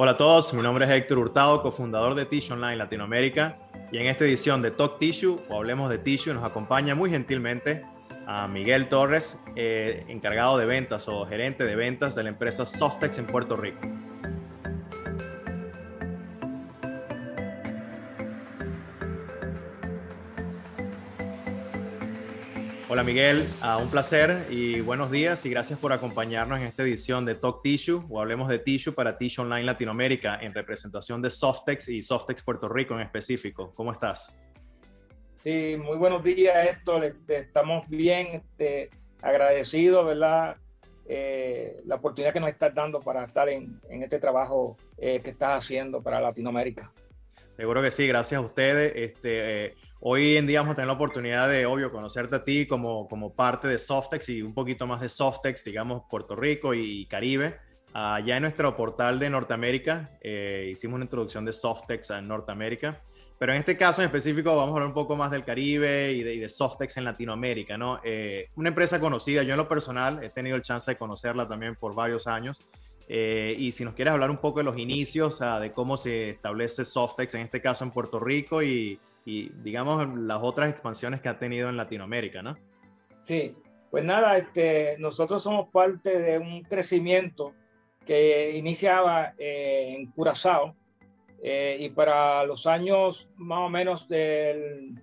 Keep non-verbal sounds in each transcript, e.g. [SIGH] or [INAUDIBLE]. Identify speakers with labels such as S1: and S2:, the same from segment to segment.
S1: Hola a todos, mi nombre es Héctor Hurtado, cofundador de Tissue Online Latinoamérica y en esta edición de Talk Tissue o Hablemos de Tissue nos acompaña muy gentilmente a Miguel Torres, eh, encargado de ventas o gerente de ventas de la empresa Softex en Puerto Rico. Hola Miguel, uh, un placer y buenos días y gracias por acompañarnos en esta edición de Talk Tissue o Hablemos de Tissue para Tissue Online Latinoamérica en representación de Softex y Softex Puerto Rico en específico. ¿Cómo estás?
S2: Sí, muy buenos días Héctor, este, estamos bien este, agradecidos, ¿verdad? Eh, la oportunidad que nos estás dando para estar en, en este trabajo eh, que estás haciendo para Latinoamérica.
S1: Seguro que sí, gracias a ustedes. Este, eh, Hoy en día vamos a tener la oportunidad de, obvio, conocerte a ti como, como parte de Softex y un poquito más de Softex, digamos, Puerto Rico y Caribe. Uh, ya en nuestro portal de Norteamérica eh, hicimos una introducción de Softex en Norteamérica, pero en este caso en específico vamos a hablar un poco más del Caribe y de, y de Softex en Latinoamérica, ¿no? Eh, una empresa conocida, yo en lo personal he tenido el chance de conocerla también por varios años. Eh, y si nos quieres hablar un poco de los inicios, uh, de cómo se establece Softex, en este caso en Puerto Rico, y, y digamos las otras expansiones que ha tenido en Latinoamérica, ¿no?
S2: Sí, pues nada, este, nosotros somos parte de un crecimiento que iniciaba eh, en Curazao eh, y para los años más o menos del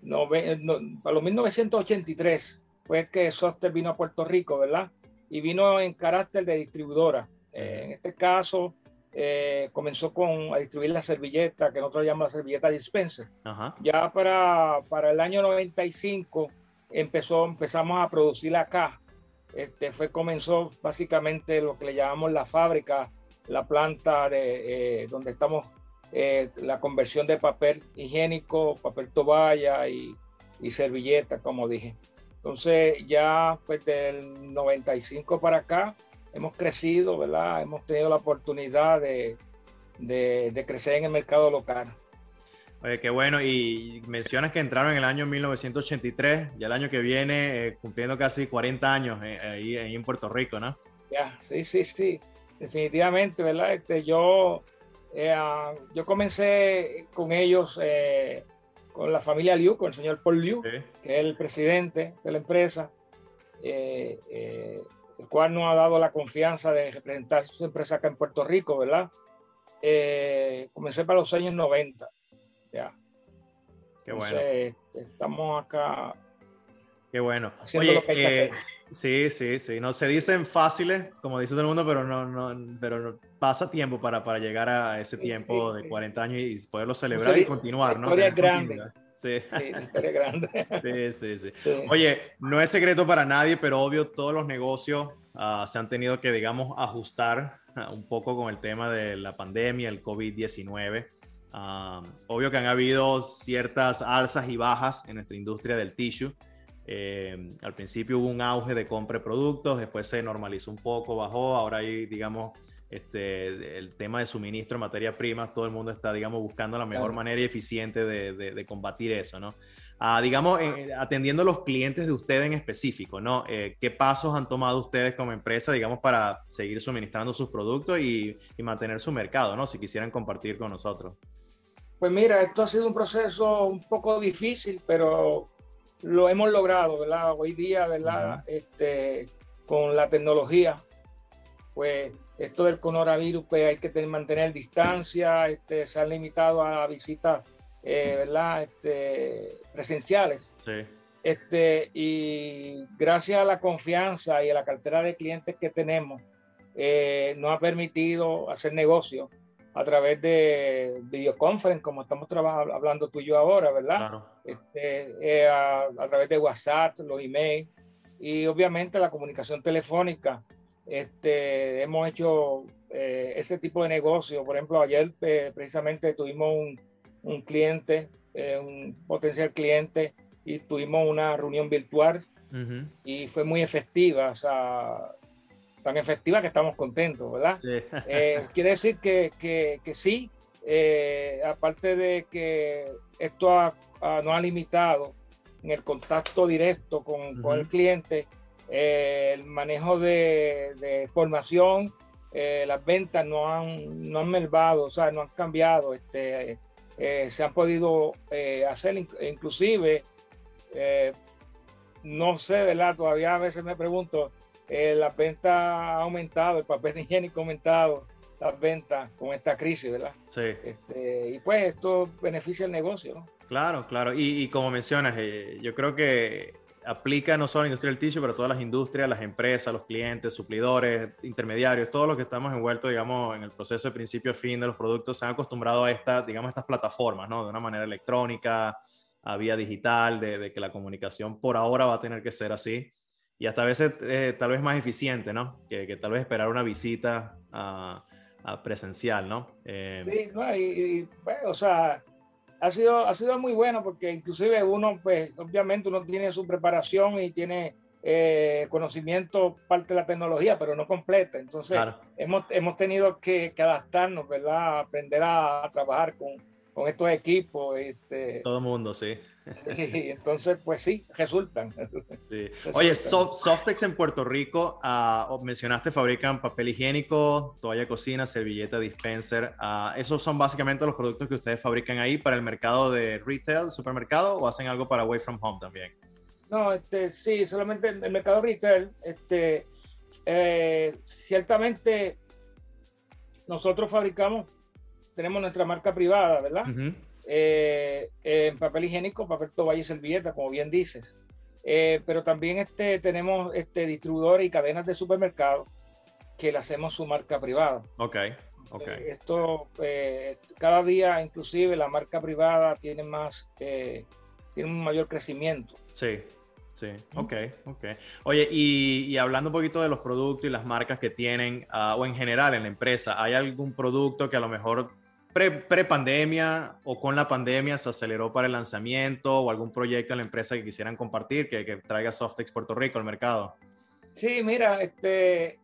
S2: no, para los 1983 fue que Soster vino a Puerto Rico, ¿verdad? Y vino en carácter de distribuidora. Eh, en este caso, eh, comenzó con, a distribuir la servilleta, que nosotros llamamos la servilleta dispenser. Ajá. Ya para, para el año 95 empezó, empezamos a producir acá. Este, fue, comenzó básicamente lo que le llamamos la fábrica, la planta de, eh, donde estamos, eh, la conversión de papel higiénico, papel toalla y, y servilleta, como dije. Entonces ya pues del 95 para acá hemos crecido, ¿verdad? Hemos tenido la oportunidad de, de, de crecer en el mercado local.
S1: Oye, qué bueno. Y mencionas que entraron en el año 1983, ya el año que viene, eh, cumpliendo casi 40 años eh, ahí, ahí, en Puerto Rico, ¿no?
S2: Ya, sí, sí, sí. Definitivamente, ¿verdad? Este, yo, eh, yo comencé con ellos, eh, con la familia Liu, con el señor Paul Liu, sí. que es el presidente de la empresa. El cual nos ha dado la confianza de representar su empresa acá en Puerto Rico, ¿verdad? Eh, comencé para los años 90, ya.
S1: Qué bueno.
S2: Entonces, estamos acá.
S1: Qué bueno.
S2: Haciendo
S1: Oye,
S2: lo que hay que
S1: eh,
S2: hacer.
S1: sí, sí, sí. No se dicen fáciles, como dice todo el mundo, pero no, no, pero no, pasa tiempo para, para llegar a ese tiempo
S2: sí, sí,
S1: de 40 años y poderlo celebrar y continuar, ¿no?
S2: Historia grande.
S1: Sí.
S2: Sí, historia grande.
S1: Sí, sí, sí, sí, Oye, no es secreto para nadie, pero obvio todos los negocios uh, se han tenido que, digamos, ajustar uh, un poco con el tema de la pandemia, el COVID-19. Uh, obvio que han habido ciertas alzas y bajas en nuestra industria del tissue. Eh, al principio hubo un auge de compra de productos, después se normalizó un poco, bajó, ahora hay, digamos, este, el tema de suministro de materia prima, todo el mundo está, digamos, buscando la mejor claro. manera y eficiente de, de, de combatir eso, ¿no? Ah, digamos, eh, atendiendo a los clientes de ustedes en específico, ¿no? Eh, ¿Qué pasos han tomado ustedes como empresa, digamos, para seguir suministrando sus productos y, y, mantener su mercado, ¿no? Si quisieran compartir con nosotros.
S2: Pues mira, esto ha sido un proceso un poco difícil, pero lo hemos logrado, ¿verdad? Hoy día, ¿verdad? Uh -huh. Este, con la tecnología, pues esto del coronavirus, pues hay que tener, mantener distancia, este, se han limitado a visitas, eh, ¿verdad? Este, presenciales.
S1: Sí.
S2: Este, y gracias a la confianza y a la cartera de clientes que tenemos, eh, nos ha permitido hacer negocio a través de videoconferencia, como estamos hablando tú y yo ahora, ¿verdad?
S1: Claro.
S2: Este, eh, a, a, través de WhatsApp, los emails y obviamente la comunicación telefónica. Este, hemos hecho eh, ese tipo de negocio. Por ejemplo, ayer eh, precisamente tuvimos un, un cliente, eh, un potencial cliente, y tuvimos una reunión virtual uh -huh. y fue muy efectiva, o sea, tan efectiva que estamos contentos, ¿verdad? Sí. [LAUGHS] Quiere decir que, que, que sí, aparte de que esto ha, ha, nos ha limitado en el contacto directo con, uh -huh. con el cliente, eh, el manejo de, de formación, las ventas no han, no han mermado, o sea, no han cambiado. Este, se han podido hacer, inclusive, no sé, ¿verdad? Todavía a veces me pregunto, la venta ha aumentado, el papel higiénico ha aumentado, las ventas con esta crisis, ¿verdad?
S1: Sí.
S2: Este, y pues esto beneficia el negocio, ¿no?
S1: Claro, claro. Y, como mencionas, eh, yo creo que aplica no solo a la industria del tissue, pero a todas las industrias, las empresas, los clientes, suplidores, intermediarios, todos los que estamos envueltos, digamos, en el proceso de principio a fin de los productos, se han acostumbrado a estas, digamos, estas plataformas, ¿no? De una manera electrónica, a vía digital, de, que la comunicación por ahora va a tener que ser así. Y hasta a veces eh, tal vez más eficiente, ¿no? Que, tal vez esperar una visita presencial, ¿no?
S2: Eh, sí, no, y, pues, o sea, ha sido, ha sido muy bueno porque inclusive uno, pues, obviamente uno tiene su preparación y tiene eh, conocimiento parte de la tecnología, pero no completa. Entonces, hemos, hemos tenido que, que, adaptarnos, ¿verdad? Aprender a, a trabajar con, con estos equipos. Este,
S1: Todo el mundo, sí. [LAUGHS]
S2: sí. Entonces, pues sí, resultan.
S1: Sí. Oye, Softex en Puerto Rico, uh, mencionaste, fabrican papel higiénico, toalla de cocina, servilleta, dispenser. Uh, ¿Esos son básicamente los productos que ustedes fabrican ahí para el mercado de retail, supermercado, o hacen algo para Away From Home también?
S2: No, este, sí, solamente el mercado retail. Este, eh, ciertamente, nosotros fabricamos tenemos nuestra marca privada, ¿verdad? Eh, en papel higiénico, papel toalla y servilleta, como bien dices. Eh, pero también este, tenemos este, distribuidores y cadenas de supermercados que le hacemos su marca privada.
S1: Ok, ok.
S2: Esto, cada día inclusive la marca privada tiene más, tiene un mayor crecimiento.
S1: Sí, Sí, ok, ok. Oye, y, hablando un poquito de los productos y las marcas que tienen, ah, o en general en la empresa, ¿hay algún producto que a lo mejor pre-pandemia o con la pandemia se aceleró para el lanzamiento o algún proyecto en la empresa que quisieran compartir que, que traiga Softex Puerto Rico al mercado?
S2: Sí, mira, este,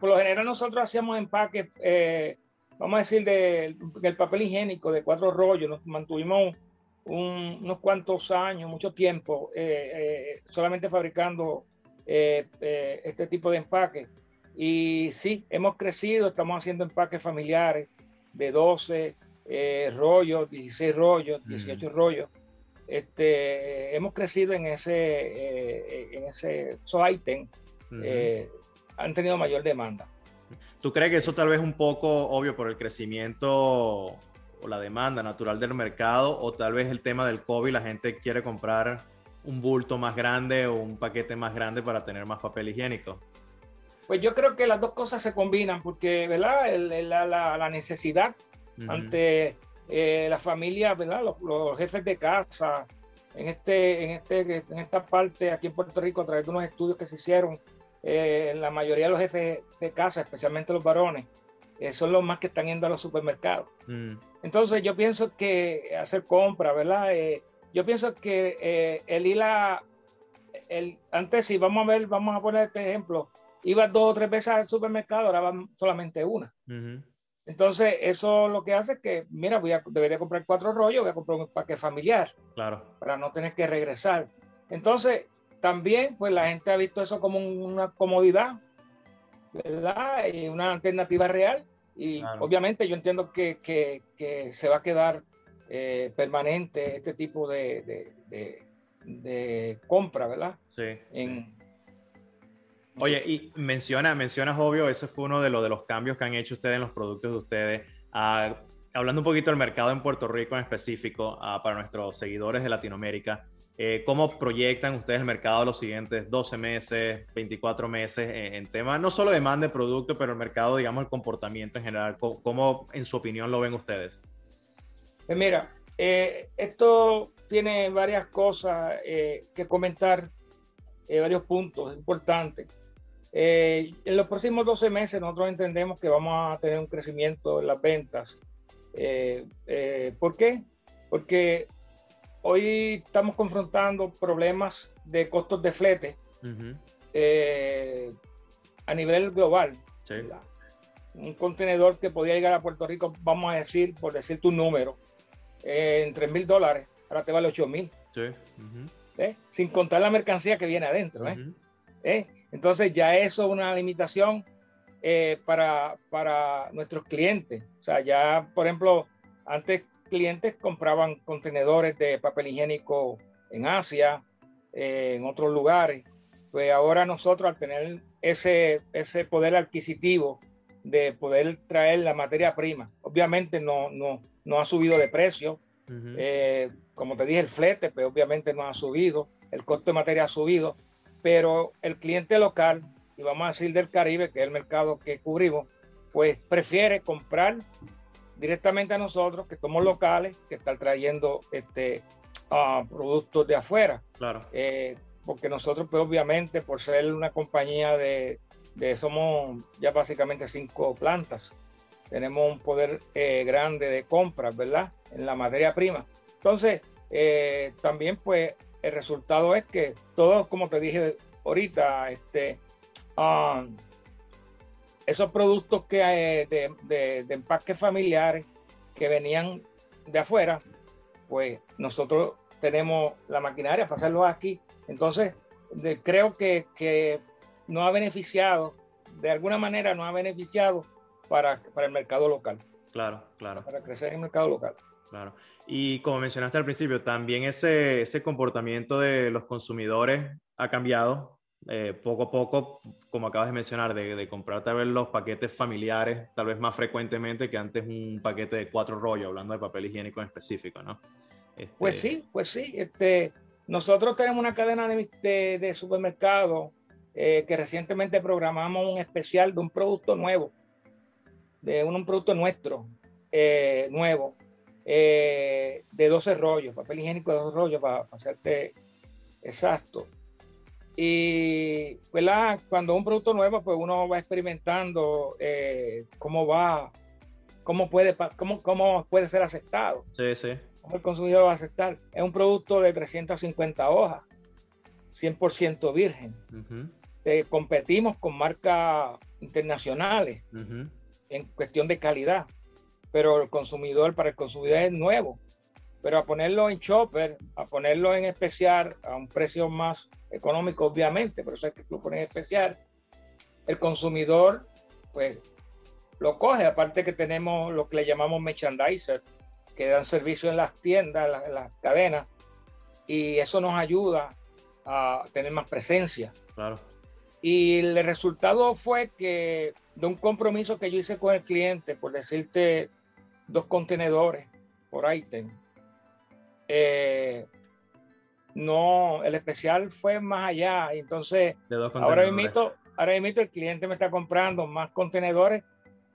S2: por lo general nosotros hacíamos empaques, eh, vamos a decir, del papel higiénico de cuatro rollos. Nos mantuvimos unos cuantos años, mucho tiempo, eh, eh, solamente fabricando este tipo de empaques. Y sí, hemos crecido, estamos haciendo empaques familiares de 12 eh, rollos, 16 rollos, 18 rollos. Este, hemos crecido en ese, eh, en ese so item, eh, han tenido mayor demanda.
S1: ¿Tú crees que eso tal vez un poco obvio por el crecimiento o la demanda natural del mercado o tal vez el tema del COVID, la gente quiere comprar un bulto más grande o un paquete más grande para tener más papel higiénico?
S2: Pues yo creo que las dos cosas se combinan porque, ¿verdad? la, necesidad ante eh, la familia, ¿verdad? Los, jefes de casa, en, este, en, este, en esta parte aquí en Puerto Rico, a través de unos estudios que se hicieron, eh, la mayoría de los jefes de casa, especialmente los varones, eh, son los más que están yendo a los supermercados. Mm. Entonces yo pienso que hacer compras, ¿verdad? yo pienso que el ir a, el, antes si vamos a ver, vamos a poner este ejemplo, iba dos o tres veces al supermercado, ahora van solamente una. Entonces, eso lo que hace es que, mira, voy a, debería comprar cuatro rollos, voy a comprar un paquete familiar.
S1: Claro.
S2: Para no tener que regresar. Entonces, también, pues la gente ha visto eso como una comodidad, ¿verdad? Y una alternativa real. Y obviamente yo entiendo que, que, se va a quedar eh, permanente este tipo de, de, de, compra, ¿verdad?
S1: Sí.
S2: En,
S1: Oye, y menciona, mencionas obvio, ese fue uno de, los cambios que han hecho ustedes en los productos de ustedes. Ah, hablando un poquito del mercado en Puerto Rico en específico, ah, para nuestros seguidores de Latinoamérica, eh, ¿cómo proyectan ustedes el mercado los siguientes 12 meses, 24 meses en, en tema, no solo demanda de producto, pero el mercado, digamos, el comportamiento en general? ¿Cómo, en su opinión, lo ven ustedes?
S2: Pues mira, eh, esto tiene varias cosas eh, que comentar, varios puntos importantes. Eh, en los próximos 12 meses nosotros entendemos que vamos a tener un crecimiento en las ventas. Eh, eh, ¿Por qué? Porque hoy estamos confrontando problemas de costos de flete a nivel global. Un contenedor que podía llegar a Puerto Rico, vamos a decir, por decir tu número, en 3 mil dólares, ahora te vale 8 mil. Sin contar la mercancía que viene adentro. ¿eh? Entonces ya eso es una limitación eh, para, para nuestros clientes. O sea, ya, por ejemplo, antes clientes compraban contenedores de papel higiénico en Asia, eh, en otros lugares. Pues ahora nosotros al tener ese, ese poder adquisitivo de poder traer la materia prima, obviamente no, no, no ha subido de precio. Eh, como te dije, el flete, pues obviamente no ha subido, el costo de materia ha subido, pero el cliente local, y vamos a decir del Caribe, que es el mercado que cubrimos, pues prefiere comprar directamente a nosotros, que somos locales, que están trayendo este, productos de afuera.
S1: Claro.
S2: Eh, porque nosotros, pues obviamente, por ser una compañía de, de somos ya básicamente cinco plantas, tenemos un poder eh, grande de compras, ¿verdad? En la materia prima. Entonces, eh, también pues el resultado es que todos, como te dije ahorita, este, um, esos productos que de, de, de empaques familiares que venían de afuera, pues nosotros tenemos la maquinaria para hacerlo aquí. Entonces, creo que, que nos ha beneficiado, de alguna manera nos ha beneficiado para, para el mercado local.
S1: Claro, claro.
S2: Para crecer en el mercado local.
S1: Claro. Y como mencionaste al principio, también ese, ese comportamiento de los consumidores ha cambiado eh, poco a poco, como acabas de mencionar, de, de, comprar tal vez los paquetes familiares, tal vez más frecuentemente que antes un paquete de cuatro rollos, hablando de papel higiénico en específico, ¿no?
S2: Este... Pues sí, pues sí. Este, nosotros tenemos una cadena de, de, de supermercados eh, que recientemente programamos un especial de un producto nuevo de un, producto nuestro, eh, nuevo, eh, de 12 rollos, papel higiénico de 12 rollos, para, hacerte exacto. Y ¿verdad? cuando un producto nuevo, pues uno va experimentando eh, cómo va, cómo puede, cómo, cómo puede ser aceptado.
S1: Sí, sí.
S2: Cómo el consumidor va a aceptar. Es un producto de 350 hojas, 100% virgen. competimos con marcas internacionales. Uh en cuestión de calidad, pero el consumidor, para el consumidor es nuevo. Pero a ponerlo en chopper, a ponerlo en especial a un precio más económico, obviamente, por eso es que lo pones en especial, el consumidor, pues, lo coge. Aparte que tenemos lo que le llamamos merchandiser, que dan servicio en las tiendas, en las, cadenas, y eso nos ayuda a tener más presencia.
S1: Claro.
S2: Y el resultado fue que de un compromiso que yo hice con el cliente, por decirte dos contenedores por ítem, eh, no, el especial fue más allá. Entonces, ahora mismo, ahora mismo el cliente me está comprando más contenedores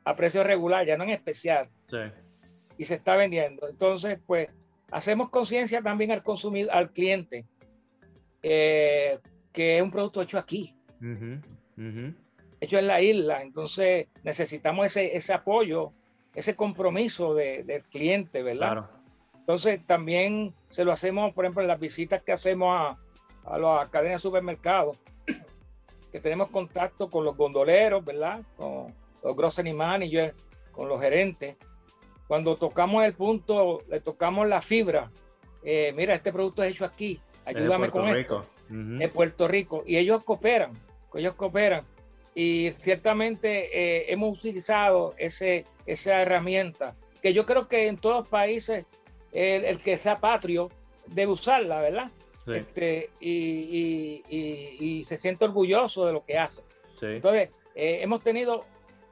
S2: a precio regular, ya no en especial. Y se está vendiendo. Entonces, pues, hacemos conciencia también al consumidor, al cliente, eh, que es un producto hecho aquí hecho en la isla. Entonces necesitamos ese, ese apoyo, ese compromiso de, del cliente, ¿verdad? Entonces también se lo hacemos, por ejemplo, en las visitas que hacemos a, a las cadenas de supermercados, que tenemos contacto con los gondoleros, ¿verdad? Con los grocery managers, con los gerentes. Cuando tocamos el punto, le tocamos la fibra. Eh, mira, este producto es hecho aquí, ayúdame con esto. En Puerto Rico. Y ellos cooperan ellos cooperan. Y ciertamente eh, hemos utilizado ese, esa herramienta, que yo creo que en todos los países el, que sea patrio debe usarla, ¿verdad? Este, y, y, se siente orgulloso de lo que hace. Entonces, eh, hemos tenido,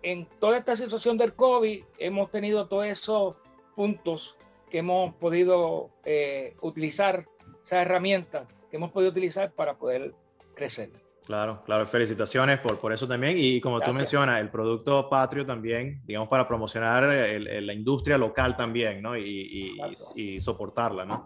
S2: en toda esta situación del COVID, hemos tenido todos esos puntos que hemos podido eh, utilizar, esa herramienta que hemos podido utilizar para poder crecer.
S1: Claro, claro, felicitaciones por, por eso también. Y como tú mencionas, el producto patrio también, digamos, para promocionar la industria local también, ¿no? Y, y, soportarla, ¿no?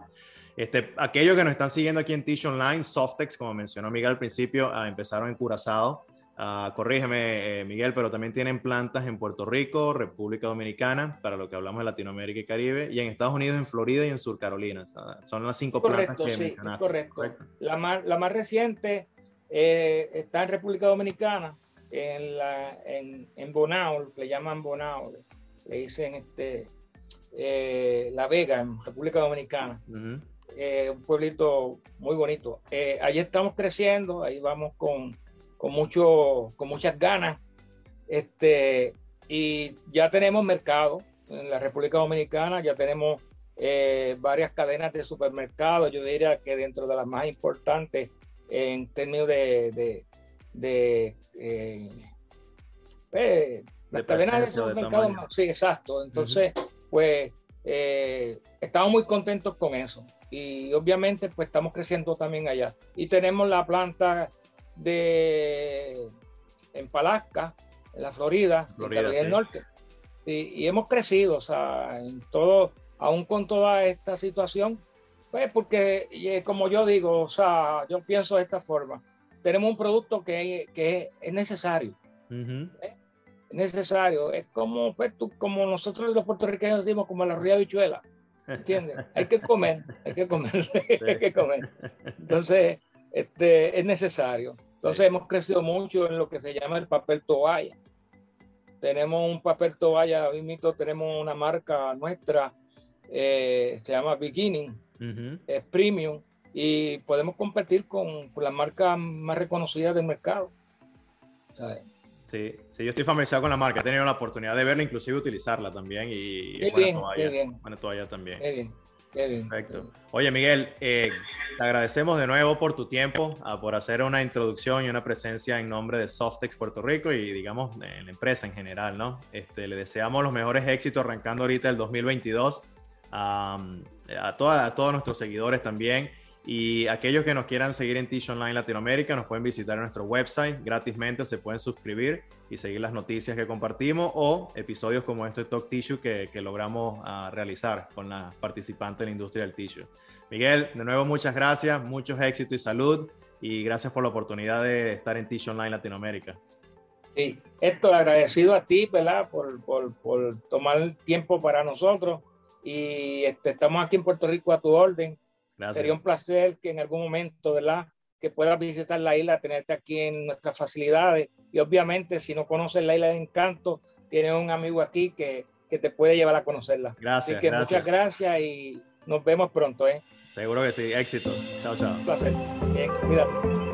S1: Este, aquellos que nos están siguiendo aquí en Tish Online, Softex, como mencionó Miguel al principio, ah, empezaron en Curazao. Uh, corrígeme, eh, Miguel, pero también tienen plantas en Puerto Rico, República Dominicana, para lo que hablamos de Latinoamérica y Caribe, y en Estados Unidos, en Florida y en Sur Carolina. son las cinco plantas que
S2: sí, Correcto. correcto. La, más, la más reciente eh, está en República Dominicana, en, la, en, en Bonao, le llaman Bonao, le dicen este, eh, La Vega, en República Dominicana. Eh, un pueblito muy bonito. ahí estamos creciendo, ahí vamos con, con, mucho, con muchas ganas. Este, y ya tenemos mercado en la República Dominicana, ya tenemos eh, varias cadenas de supermercados, yo diría que dentro de las más importantes en términos de, de, eh, eh, las cadenas de supermercados, sí, exacto. Entonces, pues estamos muy contentos con eso y obviamente pues estamos creciendo también allá. Y tenemos la planta de en Palasca, en la Florida, en del Norte. Y, hemos crecido, o sea, en todo, aún con toda esta situación, pues porque, como yo digo, o sea, yo pienso de esta forma, tenemos un producto que, que es necesario. ¿eh? Es necesario. Es como, pues, tú, como nosotros los puertorriqueños decimos, como la ría bichuela. ¿Entiendes? [LAUGHS] hay que comer, hay que comer, [LAUGHS] hay que comer. Entonces, este, es necesario. Entonces hemos crecido mucho en lo que se llama el papel toalla. Tenemos un papel toalla, mismo tenemos una marca nuestra, eh, se llama Beginning, es premium, y podemos competir con, las marcas más reconocidas del mercado.
S1: Sí, sí, yo estoy familiarizado con la marca, he tenido la oportunidad de verla, inclusive utilizarla también, y
S2: qué buena toalla, bien.
S1: buena toalla también.
S2: Qué bien.
S1: Perfecto. Oye, Miguel, eh, te agradecemos de nuevo por tu tiempo, ah, por hacer una introducción y una presencia en nombre de Softex Puerto Rico y, digamos, en la empresa en general, ¿no? Este, le deseamos los mejores éxitos arrancando ahorita el 2022 a, toda, a todos nuestros seguidores también. Y aquellos que nos quieran seguir en Tish Online Latinoamérica nos pueden visitar en nuestro website gratismente, se pueden suscribir y seguir las noticias que compartimos o episodios como este Talk Tissue que, que logramos uh, realizar con las participantes de la industria del tissue. Miguel, de nuevo muchas gracias, muchos éxitos y salud y gracias por la oportunidad de estar en Tish Online Latinoamérica.
S2: Sí, esto agradecido a ti, ¿verdad? Por, por, por tomar tiempo para nosotros y este, estamos aquí en Puerto Rico a tu orden Sería un placer que en algún momento, ¿verdad? Que puedas visitar la isla, tenerte aquí en nuestras facilidades. Y obviamente, si no conoces la isla de Encanto, tienes un amigo aquí que, que te puede llevar a conocerla.
S1: Gracias.
S2: Así que muchas gracias y nos vemos pronto. ¿eh?
S1: Seguro que sí. Éxito. Chao, chao.
S2: Un placer. Bien, cuídate.